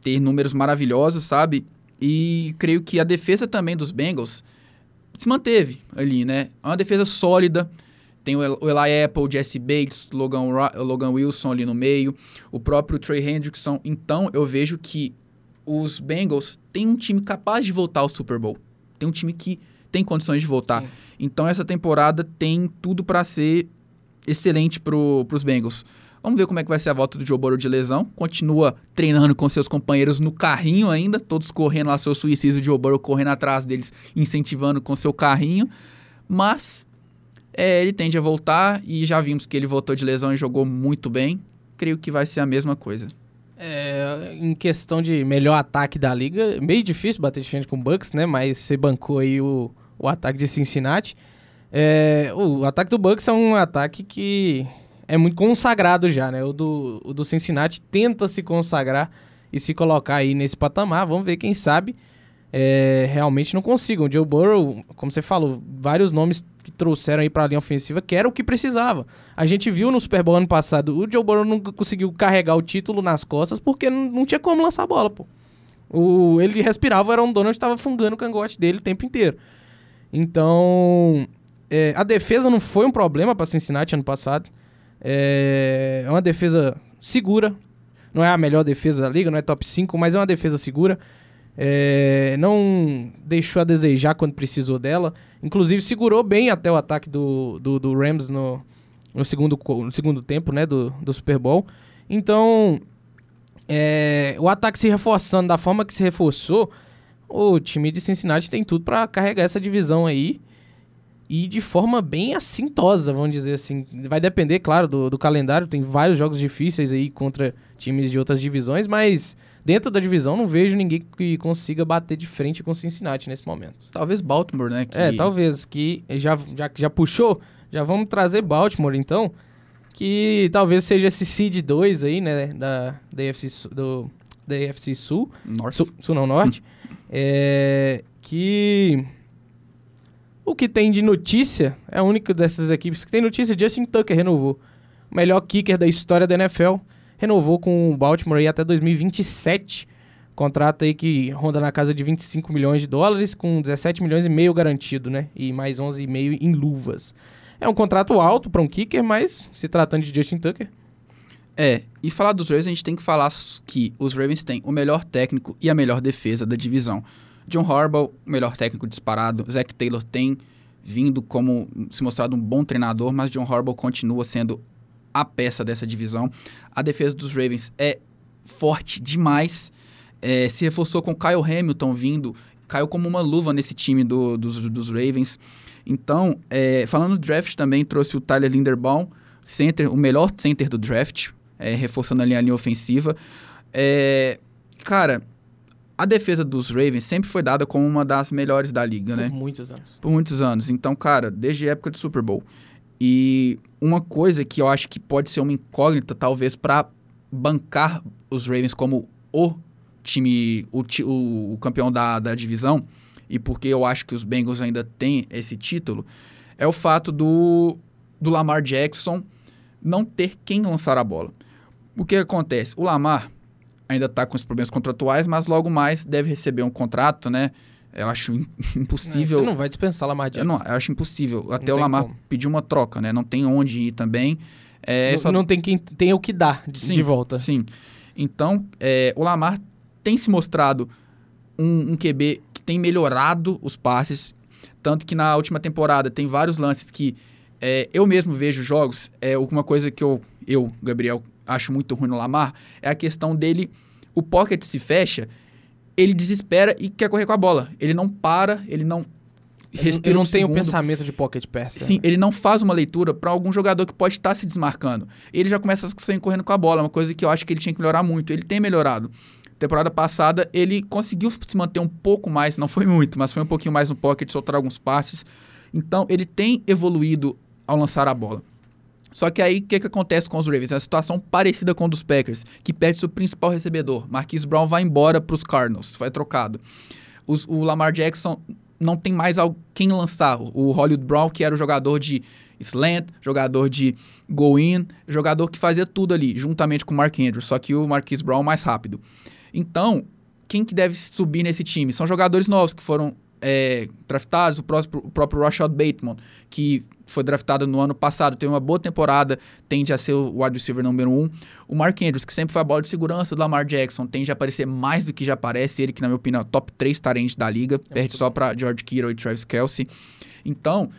Speaker 1: ter números maravilhosos, sabe? E creio que a defesa também dos Bengals se manteve ali, né? É uma defesa sólida. Tem o Eli Apple, Jesse Bates, Logan, Logan Wilson ali no meio, o próprio Trey Hendrickson. Então eu vejo que os Bengals têm um time capaz de voltar ao Super Bowl. Tem um time que tem condições de voltar. Sim. Então essa temporada tem tudo para ser excelente para os Bengals. Vamos ver como é que vai ser a volta do Joe Burrow de lesão. Continua treinando com seus companheiros no carrinho ainda, todos correndo lá, seu suicídio, o Joe Burrow correndo atrás deles, incentivando com seu carrinho. Mas é, ele tende a voltar e já vimos que ele voltou de lesão e jogou muito bem. Creio que vai ser a mesma coisa.
Speaker 2: É, em questão de melhor ataque da liga, meio difícil bater de frente com o Bucks, né? Mas você bancou aí o, o ataque de Cincinnati. É, o ataque do Bucks é um ataque que é muito consagrado já, né? O do, o do Cincinnati tenta se consagrar e se colocar aí nesse patamar. Vamos ver, quem sabe é, realmente não consigam. O Joe Burrow, como você falou, vários nomes que trouxeram aí para a linha ofensiva que era o que precisava. A gente viu no Super Bowl ano passado, o Joe Burrow não conseguiu carregar o título nas costas porque não, tinha como lançar a bola, pô. O, ele respirava, era um que estava fungando o cangote dele o tempo inteiro. Então, é, a defesa não foi um problema para Cincinnati ano passado. É, é uma defesa segura. Não é a melhor defesa da liga, não é top 5, mas é uma defesa segura. É, não deixou a desejar quando precisou dela. Inclusive, segurou bem até o ataque do, do, do Rams no, no, segundo, no segundo tempo né, do, do Super Bowl. Então, é, o ataque se reforçando da forma que se reforçou, o time de Cincinnati tem tudo para carregar essa divisão aí e de forma bem assintosa, vamos dizer assim. Vai depender, claro, do, do, calendário. Tem vários jogos difíceis aí contra times de outras divisões, mas dentro da divisão não vejo ninguém que consiga bater de frente com Cincinnati nesse momento.
Speaker 1: Talvez Baltimore, né?
Speaker 2: Que... É, talvez. Que já, já, já puxou, já vamos trazer Baltimore então. Que talvez seja esse seed 2 aí, né? Da, da, AFC, do, da AFC Sul.
Speaker 1: Norte.
Speaker 2: Sul, Sul não, Norte. é, que o que tem de notícia, é a única dessas equipes que tem notícia, Justin Tucker renovou. O melhor kicker da história da NFL. Renovou com o Baltimore até 2027. Contrato aí que ronda na casa de 25 milhões de dólares, com 17 milhões e meio garantido, né? E mais 11,5 em luvas. É um contrato alto para um kicker, mas se tratando de Justin Tucker.
Speaker 1: É, e falar dos Ravens, a gente tem que falar que os Ravens têm o melhor técnico e a melhor defesa da divisão. John Harbaugh, melhor técnico disparado. Zach Taylor tem vindo como se mostrado um bom treinador, mas John Harbaugh continua sendo a peça dessa divisão. A defesa dos Ravens é forte demais. É, se reforçou com Kyle Hamilton vindo, caiu como uma luva nesse time do, dos, dos Ravens. Então, é, falando do draft também, trouxe o Tyler Linderbaum, center, o melhor center do draft, é, reforçando ali a linha ofensiva. É, cara, a defesa dos Ravens sempre foi dada como uma das melhores da liga,
Speaker 2: Por
Speaker 1: né?
Speaker 2: Por muitos anos.
Speaker 1: Por muitos anos. Então, cara, desde a época do Super Bowl. E uma coisa que eu acho que pode ser uma incógnita, talvez, para bancar os Ravens como o time, o, o, o campeão da, da divisão, e porque eu acho que os Bengals ainda têm esse título, é o fato do, do Lamar Jackson não ter quem lançar a bola. O que acontece? O Lamar, ainda está com os problemas contratuais, mas logo mais deve receber um contrato, né? Eu acho impossível.
Speaker 2: Você não vai dispensar o Lamar Jackson.
Speaker 1: Eu, não, eu acho impossível. Até o Lamar como. pedir uma troca, né? Não tem onde ir também.
Speaker 2: É, não, só... não, tem quem tem o que dar de,
Speaker 1: sim,
Speaker 2: de volta.
Speaker 1: Sim. Então, é, o Lamar tem se mostrado um, um QB que tem melhorado os passes. Tanto que na última temporada tem vários lances que é, eu mesmo vejo jogos. É uma coisa que eu, eu, Gabriel, acho muito ruim no Lamar é a questão dele. O pocket se fecha, ele desespera e quer correr com a bola. Ele não para, ele não
Speaker 2: respira. Ele não um tem o pensamento de pocket pass.
Speaker 1: Sim, né? ele não faz uma leitura para algum jogador que pode estar se desmarcando. Ele já começa a sair correndo com a bola, uma coisa que eu acho que ele tinha que melhorar muito. Ele tem melhorado. Temporada passada, ele conseguiu se manter um pouco mais, não foi muito, mas foi um pouquinho mais no pocket, soltar alguns passes. Então, ele tem evoluído ao lançar a bola. Só que aí, o que, que acontece com os Ravens? É uma situação parecida com a dos Packers, que perde seu principal recebedor. Marquise Brown vai embora para os Cardinals, foi trocado. Os, o Lamar Jackson não tem mais quem lançar. O Hollywood Brown, que era o jogador de slant, jogador de go-in, jogador que fazia tudo ali, juntamente com o Mark Andrews, só que o Marquise Brown mais rápido. Então, quem que deve subir nesse time? São jogadores novos que foram é, draftados, o, próprio, o próprio Rashad Bateman, que foi draftado no ano passado, teve uma boa temporada, tende a ser o wide receiver número um. O Mark Andrews, que sempre foi a bola de segurança do Lamar Jackson, tende a aparecer mais do que já aparece. Ele, que na minha opinião é o top 3 tarentes da liga, é perde só para George Kittle e Travis Kelsey. Então,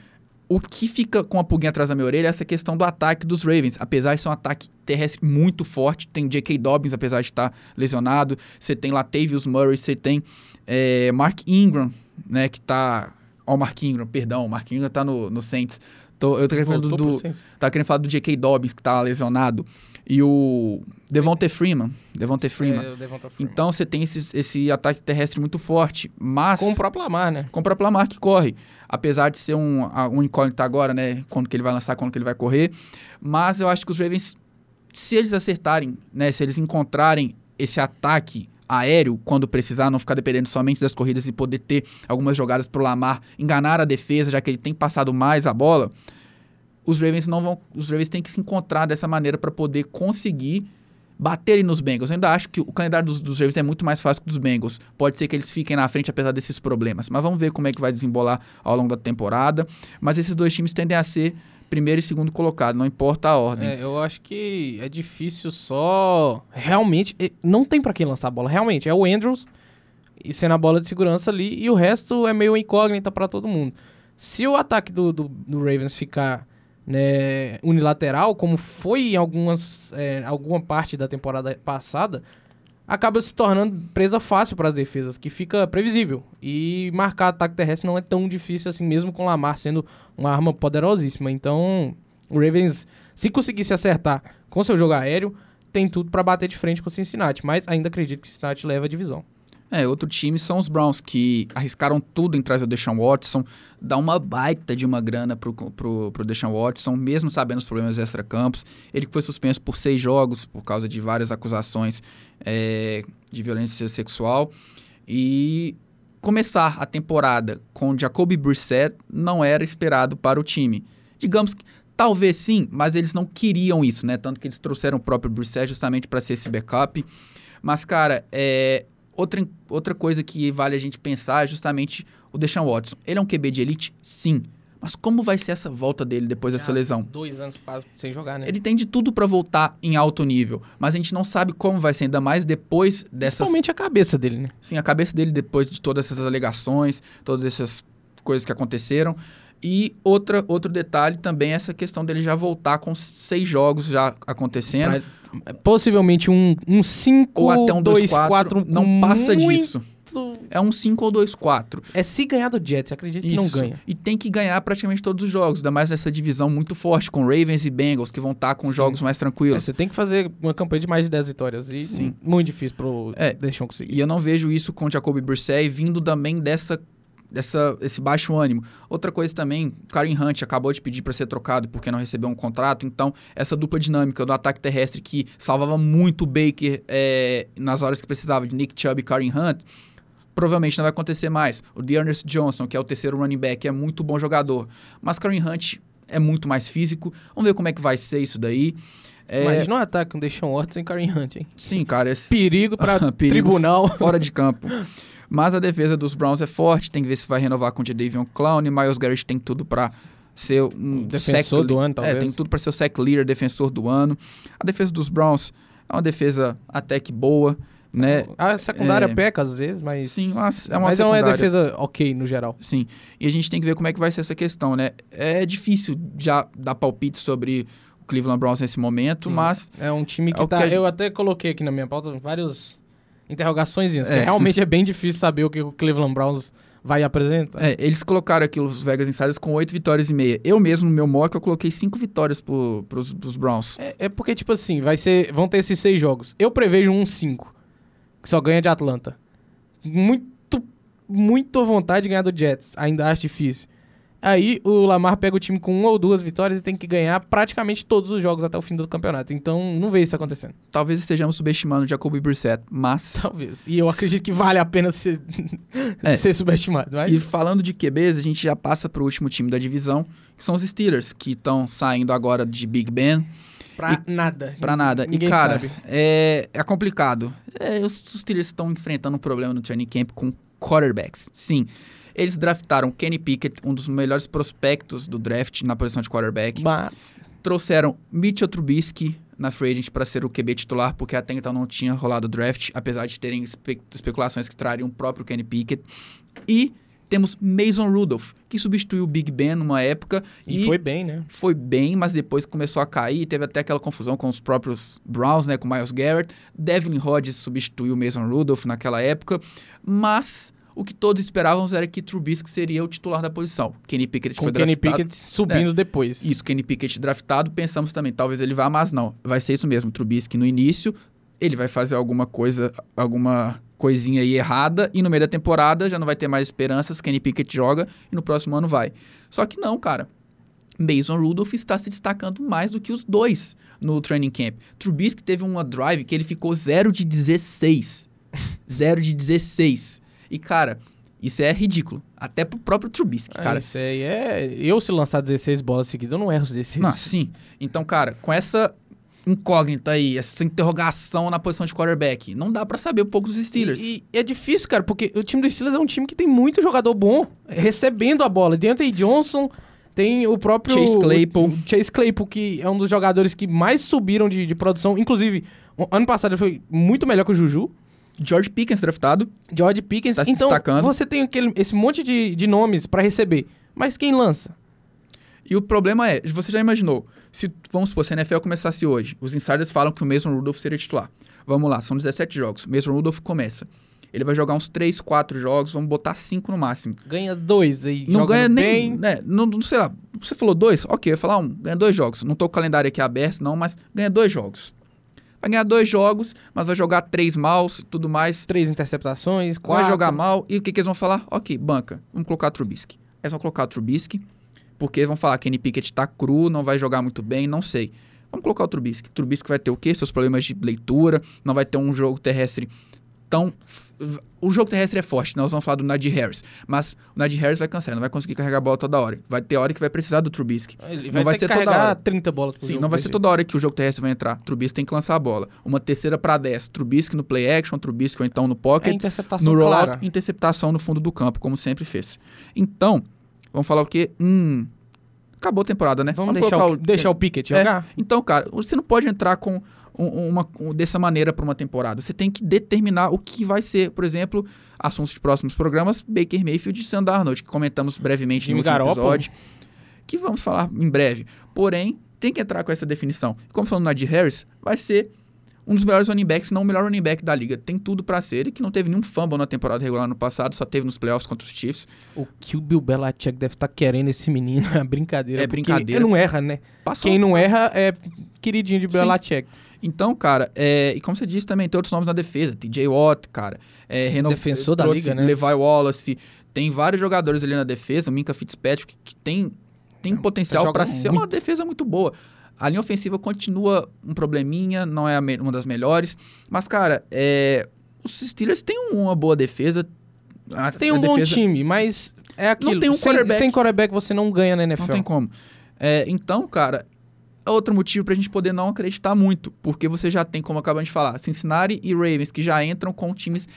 Speaker 1: o que fica com a pulguinha atrás da minha orelha é essa questão do ataque dos Ravens. Apesar de ser um ataque terrestre muito forte, tem J.K. Dobbins, apesar de estar lesionado, você tem Latavius Murray, você tem é, Mark Ingram, né, que tá... Ó, o Mark Ingram, perdão, o Mark Ingram tá no, no Saints. Tô, eu tô querendo falar do, do tá querendo falar do J.K. Dobbins, que tá lesionado. E o Devonta Freeman. Devonta Freeman. É, Freeman. Então você tem esse, esse ataque terrestre muito forte, mas...
Speaker 2: Com o próprio Lamar, né?
Speaker 1: Com o próprio Lamar que corre. Apesar de ser um, um incógnito agora, né? Quando que ele vai lançar, quando que ele vai correr. Mas eu acho que os Ravens, se eles acertarem, né? Se eles encontrarem esse ataque aéreo quando precisar, não ficar dependendo somente das corridas e poder ter algumas jogadas para o Lamar enganar a defesa, já que ele tem passado mais a bola, os Ravens não vão, os Ravens têm que se encontrar dessa maneira para poder conseguir baterem nos Bengals. Eu ainda acho que o calendário dos, dos Ravens é muito mais fácil que dos Bengals. Pode ser que eles fiquem na frente apesar desses problemas, mas vamos ver como é que vai desembolar ao longo da temporada. Mas esses dois times tendem a ser primeiro e segundo colocado, não importa a ordem.
Speaker 2: É, eu acho que é difícil só. Realmente, não tem para quem lançar a bola. Realmente, é o Andrews e sendo a bola de segurança ali, e o resto é meio incógnita para todo mundo. Se o ataque do, do, do Ravens ficar né, unilateral, como foi em algumas, é, alguma parte da temporada passada, acaba se tornando presa fácil para as defesas, que fica previsível. E marcar ataque terrestre não é tão difícil assim, mesmo com Lamar sendo uma arma poderosíssima. Então, o Ravens, se conseguisse acertar com seu jogo aéreo, tem tudo para bater de frente com o Cincinnati, mas ainda acredito que o Cincinnati leva a divisão.
Speaker 1: É, outro time são os Browns, que arriscaram tudo em trás do Deshaun Watson, dá uma baita de uma grana pro, pro, pro Deshaun Watson, mesmo sabendo os problemas extra-campos. Ele foi suspenso por seis jogos por causa de várias acusações é, de violência sexual. E começar a temporada com Jacoby Brissett não era esperado para o time. Digamos que talvez sim, mas eles não queriam isso, né? Tanto que eles trouxeram o próprio Brissett justamente para ser esse backup. Mas, cara, é, outra, outra coisa que vale a gente pensar é justamente o Deshaun Watson. Ele é um QB de elite? Sim. Mas como vai ser essa volta dele depois dessa lesão?
Speaker 2: Dois anos sem jogar, né?
Speaker 1: Ele tem de tudo para voltar em alto nível, mas a gente não sabe como vai ser, ainda mais depois dessas...
Speaker 2: Principalmente a cabeça dele, né?
Speaker 1: Sim, a cabeça dele depois de todas essas alegações, todas essas coisas que aconteceram. E outra, outro detalhe também é essa questão dele já voltar com seis jogos já acontecendo.
Speaker 2: Pra, possivelmente um 5 um
Speaker 1: ou até um 2-4. Não passa disso. É um 5 ou 2-4.
Speaker 2: É se ganhar do Jets, acredito que não ganha.
Speaker 1: E tem que ganhar praticamente todos os jogos, ainda mais nessa divisão muito forte, com Ravens e Bengals, que vão estar tá com Sim. jogos mais tranquilos. É,
Speaker 2: você tem que fazer uma campanha de mais de 10 vitórias. E Sim. muito difícil pro é, Deixão conseguir.
Speaker 1: E eu não vejo isso com o Jacoby Brissett vindo também dessa dessa, esse baixo ânimo. Outra coisa também, Karen Hunt acabou de pedir para ser trocado porque não recebeu um contrato, então essa dupla dinâmica do ataque terrestre que salvava muito o Baker é, nas horas que precisava de Nick Chubb e Karen Hunt, provavelmente não vai acontecer mais. O Dearness Johnson, que é o terceiro running back, é muito bom jogador, mas Karen Hunt é muito mais físico. Vamos ver como é que vai ser isso daí.
Speaker 2: É... Imagina um ataque com Deshaun Watson e Karen Hunt, hein?
Speaker 1: Sim, cara. Esse...
Speaker 2: Perigo para tribunal.
Speaker 1: Fora de campo. Mas a defesa dos Browns é forte, tem que ver se vai renovar com o Jadavion Clown. E Miles Garrett tem tudo para ser um
Speaker 2: defensor do ano, talvez.
Speaker 1: É, tem tudo para ser o sec leader, defensor do ano. A defesa dos Browns é uma defesa até que boa, né?
Speaker 2: A secundária é... peca às vezes, mas
Speaker 1: Sim, mas
Speaker 2: é uma Mas secundária... é uma defesa OK no geral.
Speaker 1: Sim. E a gente tem que ver como é que vai ser essa questão, né? É difícil já dar palpite sobre o Cleveland Browns nesse momento, Sim. mas
Speaker 2: é um time que é tá, que eu até coloquei aqui na minha pauta vários interrogações, é. realmente é bem difícil saber o que o Cleveland Browns vai apresentar.
Speaker 1: É, eles colocaram aqui os Vegas Insiders com oito vitórias e meia. Eu mesmo, no meu mock, eu coloquei cinco vitórias pro, pros, pros Browns.
Speaker 2: É, é, porque, tipo assim, vai ser, vão ter esses seis jogos. Eu prevejo um cinco, que só ganha de Atlanta. Muito, muito vontade de ganhar do Jets. Ainda acho difícil. Aí o Lamar pega o time com uma ou duas vitórias e tem que ganhar praticamente todos os jogos até o fim do campeonato. Então não vejo isso acontecendo.
Speaker 1: Talvez estejamos subestimando o Jacoby Brissett, mas.
Speaker 2: Talvez. E eu acredito que vale a pena ser, é. ser subestimado. Mas...
Speaker 1: E falando de QBs, a gente já passa para o último time da divisão, que são os Steelers, que estão saindo agora de Big Ben.
Speaker 2: Pra e, nada.
Speaker 1: Pra nada. Ninguém e, cara, sabe. É, é complicado. É, os, os Steelers estão enfrentando um problema no training camp com quarterbacks. Sim. Eles draftaram Kenny Pickett, um dos melhores prospectos do draft na posição de quarterback.
Speaker 2: Mas...
Speaker 1: Trouxeram Mitchell Trubisky na free agent para ser o QB titular, porque até então não tinha rolado o draft, apesar de terem espe especulações que trariam o próprio Kenny Pickett. E temos Mason Rudolph, que substituiu o Big Ben numa época.
Speaker 2: E, e, foi bem, né?
Speaker 1: Foi bem, mas depois começou a cair. Teve até aquela confusão com os próprios Browns, né? Com Miles Garrett. Devin Hodges substituiu o Mason Rudolph naquela época. Mas o que todos esperavam era que Trubisky seria o titular da posição. Kenny Pickett
Speaker 2: Com
Speaker 1: foi
Speaker 2: Kenny draftado. Pickett subindo é, depois.
Speaker 1: Isso, Kenny Pickett draftado, pensamos também, talvez ele vá, mas não. Vai ser isso mesmo, Trubisky no início, ele vai fazer alguma coisa, alguma coisinha aí errada e no meio da temporada já não vai ter mais esperanças, Kenny Pickett joga e no próximo ano vai. Só que não, cara. Mason Rudolph está se destacando mais do que os dois no training camp. Trubisky teve uma drive que ele ficou 0 de 16. 0 de 16. E, cara, isso é ridículo. Até pro próprio Trubisky, ah, cara.
Speaker 2: Isso aí é... Eu, se lançar 16 bolas seguidas, eu não erro os 16.
Speaker 1: Não, sim. Então, cara, com essa incógnita aí, essa interrogação na posição de quarterback, não dá para saber um pouco dos Steelers.
Speaker 2: E, e, é difícil, cara, porque o time dos Steelers é um time que tem muito jogador bom recebendo a bola. Deontay Johnson... Tem o próprio
Speaker 1: Chase Claypool.
Speaker 2: Chase Claypool, que é um dos jogadores que mais subiram de, de produção. Inclusive, ano passado ele foi muito melhor que o Juju.
Speaker 1: George Pickens draftado.
Speaker 2: George Pickens. Tá então, destacando. você tem aquele, esse monte de, de nomes para receber. Mas quem lança?
Speaker 1: E o problema é, você já imaginou, Se, vamos supor, se a NFL começasse hoje, os insiders falam que o Mason Rudolph seria titular. Vamos lá, são 17 jogos. O Mason Rudolph começa. Ele vai jogar uns 3, 4 jogos, vamos botar 5 no máximo.
Speaker 2: Ganha dois aí,
Speaker 1: Não ganha nem. Né, não, não sei lá. Você falou dois? Ok, eu ia falar um. Ganha dois jogos. Não tô com o calendário aqui aberto, não, mas ganha dois jogos. Vai ganhar dois jogos, mas vai jogar três maus e tudo mais.
Speaker 2: Três interceptações, quatro.
Speaker 1: Vai jogar mal. E o que, que eles vão falar? Ok, banca. Vamos colocar Trubisky. Eles vão colocar o Trubisky, porque eles vão falar que Kenny Pickett tá cru, não vai jogar muito bem, não sei. Vamos colocar o Trubisky. Trubisky vai ter o quê? Seus problemas de leitura, não vai ter um jogo terrestre tão... O jogo terrestre é forte, nós vamos falar do Najee Harris. Mas o Najee Harris vai cansar, não vai conseguir carregar a bola toda hora. Vai ter hora que vai precisar do Trubisky.
Speaker 2: Ele
Speaker 1: Não
Speaker 2: vai,
Speaker 1: vai
Speaker 2: ter
Speaker 1: ser toda hora.
Speaker 2: 30 bolas por
Speaker 1: Sim,
Speaker 2: jogo
Speaker 1: não vai ser
Speaker 2: jeito.
Speaker 1: toda hora que o jogo terrestre vai entrar. Trubisky tem que lançar a bola. Uma terceira para 10. Trubisky no play action, Trubisky ou então no
Speaker 2: É
Speaker 1: pocket.
Speaker 2: interceptação
Speaker 1: no rollout,
Speaker 2: clara.
Speaker 1: interceptação no fundo do campo, como sempre fez. Então, vamos falar o quê? Hum, acabou a temporada, né?
Speaker 2: Vamos deixar o, deixar o Pickett
Speaker 1: É.
Speaker 2: jogar?
Speaker 1: Então, cara, você não pode entrar com um- uma, um- dessa maneira para uma temporada. Você tem que determinar o que vai ser, por exemplo, assuntos de próximos programas, Baker Mayfield e Sam Darnold, que comentamos brevemente
Speaker 2: Jimmy
Speaker 1: no último
Speaker 2: Garoppolo.
Speaker 1: episódio, que vamos falar em breve. Porém, tem que entrar com essa definição. Como falando na de Harris, vai ser um dos melhores running backs, se não o melhor running back da liga. Tem tudo para ser. Ele que não teve nenhum fumble na temporada regular no passado, só teve nos playoffs contra os Chiefs.
Speaker 2: O que o Bill Belichick deve estar querendo esse menino é brincadeira.
Speaker 1: É brincadeira.
Speaker 2: Ele não erra, né?
Speaker 1: Passou.
Speaker 2: Quem não erra é queridinho de
Speaker 1: Sim. Então, cara, é, e como você disse também, tem outros nomes na defesa. TJ Watt, cara. É, renov-
Speaker 2: Defensor da liga, né?
Speaker 1: Levi Wallace. Tem vários jogadores ali na defesa. O Minka Fitzpatrick, que tem, tem potencial
Speaker 2: joga
Speaker 1: para ser uma defesa muito boa. A linha ofensiva continua um probleminha, não é uma das melhores. Mas, cara, é, os Steelers têm uma boa defesa. A-
Speaker 2: Tem um bom
Speaker 1: defesa-
Speaker 2: time, mas é aquilo.
Speaker 1: tem um
Speaker 2: sem,
Speaker 1: quarterback.
Speaker 2: sem quarterback você não ganha na NFL.
Speaker 1: Não tem como. É, então, cara, é outro motivo pra gente poder não acreditar muito. Porque você já tem, como acabamos de falar, Cincinnati e Ravens, que já entram com times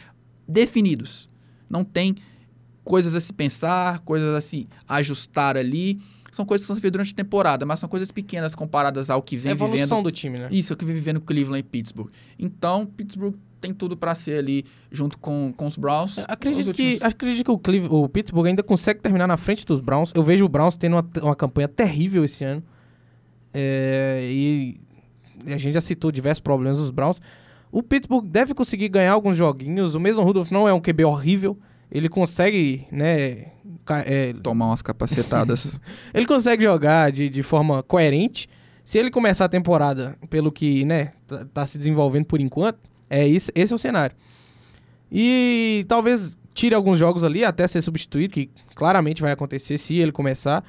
Speaker 1: definidos. Não tem coisas a se pensar, coisas a se ajustar ali. São coisas que são feitas durante a temporada, mas são coisas pequenas comparadas ao que
Speaker 2: É
Speaker 1: vem
Speaker 2: a evolução
Speaker 1: vivendo.
Speaker 2: do time, né?
Speaker 1: Isso, é o que vem vivendo Cleveland e Pittsburgh. Então, Pittsburgh tem tudo pra ser ali, junto com, com os Browns. os
Speaker 2: Acredito que,
Speaker 1: últimos-
Speaker 2: acredito que o, Cleve- o Pittsburgh ainda consegue terminar na frente dos Browns. Eu vejo o Browns tendo uma, uma campanha terrível esse ano. É, e a gente já citou diversos problemas dos Browns. O Pittsburgh deve conseguir ganhar alguns joguinhos. O mesmo Rudolph não é um QB horrível. Ele consegue, né? é,
Speaker 1: Tomar umas capacetadas.
Speaker 2: ele consegue jogar de, de forma coerente. Se ele começar a temporada pelo que, né, tá, tá se desenvolvendo por enquanto, é isso, esse é o cenário. E talvez tire alguns jogos ali até ser substituído, que claramente vai acontecer se ele começar.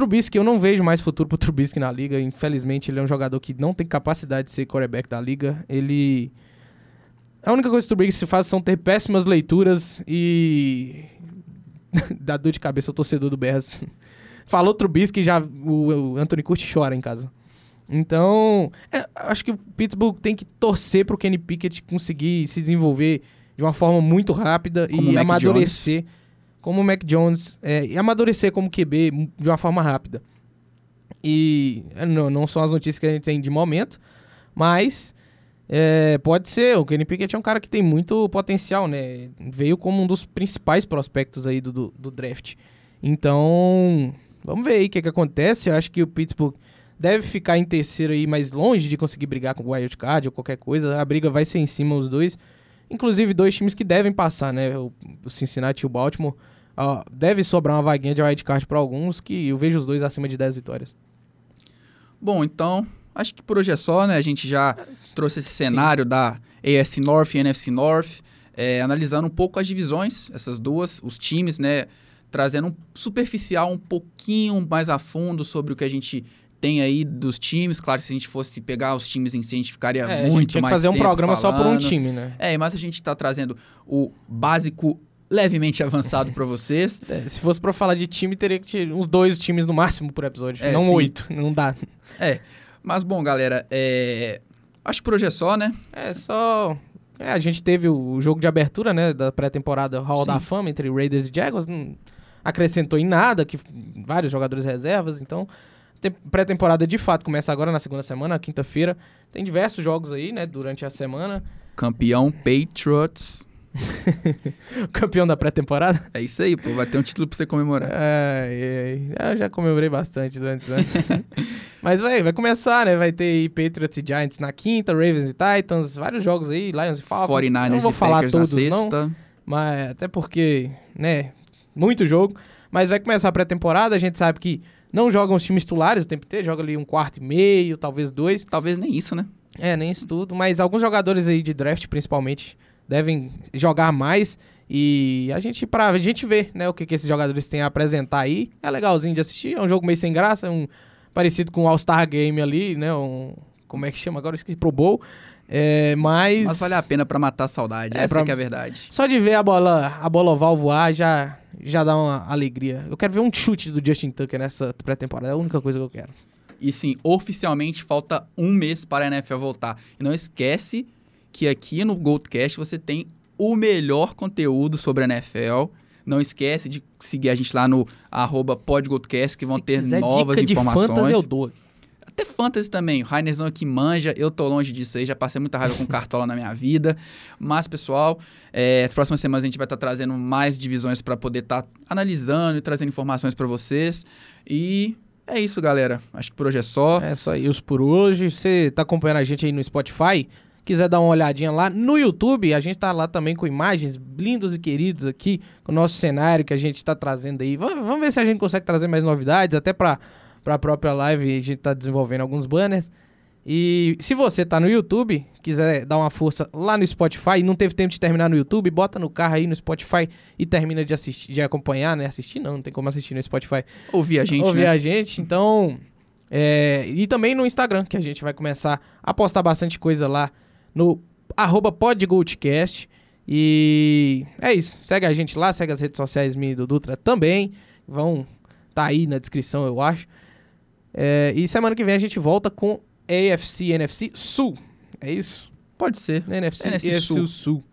Speaker 2: Trubisky, eu não vejo mais futuro pro Trubisky na liga. Infelizmente, ele é um jogador que não tem capacidade de ser quarterback da liga. Ele. A única coisa que o Trubisky faz são ter péssimas leituras e. dá dor de cabeça ao torcedor do Bears. Falou Trubisky já o, o Anthony Curtis chora em casa. Então, é, acho que o Pittsburgh tem que torcer pro Kenny Pickett conseguir se desenvolver de uma forma muito rápida
Speaker 1: Como
Speaker 2: e amadurecer como o Mac Jones é, e amadurecer como QB de uma forma rápida. E é, não, não são as notícias que a gente tem de momento, mas é, pode ser. O Kenny Pickett é um cara que tem muito potencial, né? Veio como um dos principais prospectos aí do, do, do draft. Então, vamos ver aí o que, que acontece. Eu acho que o Pittsburgh deve ficar em terceiro aí, mais longe de conseguir brigar com o Wild Card ou qualquer coisa. A briga vai ser em cima os dois. Inclusive, dois times que devem passar, né? O Cincinnati e o Baltimore. Ó, deve sobrar uma vaguinha de Wild Card para alguns, que eu vejo os dois acima de 10 vitórias.
Speaker 1: Bom, então, acho que por hoje é só, né? A gente já trouxe esse cenário da AFC North e NFC North, é, analisando um pouco as divisões, essas duas, os times, né? Trazendo um superficial um pouquinho mais a fundo sobre o que a gente tem aí dos times. Claro, se a gente fosse pegar os times em si, a gente ficaria
Speaker 2: É, a
Speaker 1: muito
Speaker 2: gente tinha que
Speaker 1: mais
Speaker 2: fazer um programa só por um
Speaker 1: falando.
Speaker 2: time, né?
Speaker 1: É, mas a gente está trazendo o básico levemente avançado para vocês.
Speaker 2: É, se fosse pra falar de time, teria que ter uns dois times no máximo por episódio.
Speaker 1: É,
Speaker 2: não
Speaker 1: sim.
Speaker 2: oito, não dá.
Speaker 1: É, mas bom, galera, é... acho que por hoje é só, né?
Speaker 2: É só. É, a gente teve o jogo de abertura, né? Da pré-temporada Hall
Speaker 1: Sim.
Speaker 2: da Fama entre Raiders e Jaguars. Não acrescentou em nada, que vários jogadores reservas. Então, tem- pré-temporada de fato começa agora na segunda semana, quinta-feira. Tem diversos jogos aí, né? Durante a semana.
Speaker 1: Campeão Patriots.
Speaker 2: campeão da pré-temporada.
Speaker 1: É isso aí, pô. Vai ter um título pra você comemorar.
Speaker 2: Ai, ai, eu já comemorei bastante durante os anos. Mas vai, vai começar, né? Vai ter aí Patriots e Giants na quinta, Ravens e Titans, vários jogos aí, Lions e Falcons.
Speaker 1: 49ers
Speaker 2: eu não vou
Speaker 1: e
Speaker 2: falar
Speaker 1: Packers na
Speaker 2: todos, não. Mas até porque, né, muito jogo. Mas vai começar a pré-temporada, a gente sabe que não jogam os times titulares o tempo inteiro, joga ali um quarto e meio, talvez dois.
Speaker 1: Talvez nem isso, né?
Speaker 2: É, nem isso tudo, mas alguns jogadores aí de draft, principalmente, devem jogar mais. E a gente, pra a gente ver, né, o que, que esses jogadores têm a apresentar aí. É legalzinho de assistir, é um jogo meio sem graça, um parecido com o All-Star Game ali, né? Um. Como é que chama agora? Eu esqueci, Pro Bowl. É, mas.
Speaker 1: Mas vale a pena pra matar a saudade.
Speaker 2: É,
Speaker 1: Essa
Speaker 2: pra-
Speaker 1: que é a verdade.
Speaker 2: Só de ver a bola, a bola oval voar já, já dá uma alegria. Eu quero ver um chute do Justin Tucker nessa pré-temporada. É a única coisa que eu quero.
Speaker 1: E sim, oficialmente falta um mês para a NFL voltar. E não esquece que aqui no Goldcast você tem o melhor conteúdo sobre a NFL. Não esquece de seguir a gente lá no arroba podgoldcast, que vão
Speaker 2: Se
Speaker 1: ter novas
Speaker 2: dica
Speaker 1: informações.
Speaker 2: de fantasy, eu dou.
Speaker 1: Até fantasy também. O Rainerzão aqui manja. Eu tô longe disso aí. Já passei muita raiva com cartola na minha vida. Mas, pessoal, é, próximas semanas a gente vai estar trazendo mais divisões para poder estar analisando e trazendo informações para vocês. E é isso, galera. Acho que por hoje é só.
Speaker 2: É só isso por hoje. Você tá acompanhando a gente aí no Spotify? Quiser dar uma olhadinha lá no YouTube, a gente tá lá também com imagens lindos e queridos aqui, com o nosso cenário que a gente tá trazendo aí. Va- Vamos ver se a gente consegue trazer mais novidades, até pra, pra própria live a gente tá desenvolvendo alguns banners. E se você tá no YouTube, quiser dar uma força lá no Spotify e não teve tempo de terminar no YouTube, bota no carro aí no Spotify e termina de assistir, de acompanhar, né? Assistir não, não tem como assistir no Spotify
Speaker 1: Ouvir a gente,
Speaker 2: ouvir
Speaker 1: né?
Speaker 2: a gente. Então, é, e também no Instagram, que a gente vai começar a postar bastante coisa lá no arroba podgoldcast. E é isso. Segue a gente lá, segue as redes sociais minha e do Dutra também. Vão tá aí na descrição, eu acho. É, e semana que vem a gente volta com AFC NFC Sul. É isso?
Speaker 1: Pode ser.
Speaker 2: NFC,
Speaker 1: NFC Sul.
Speaker 2: Sul.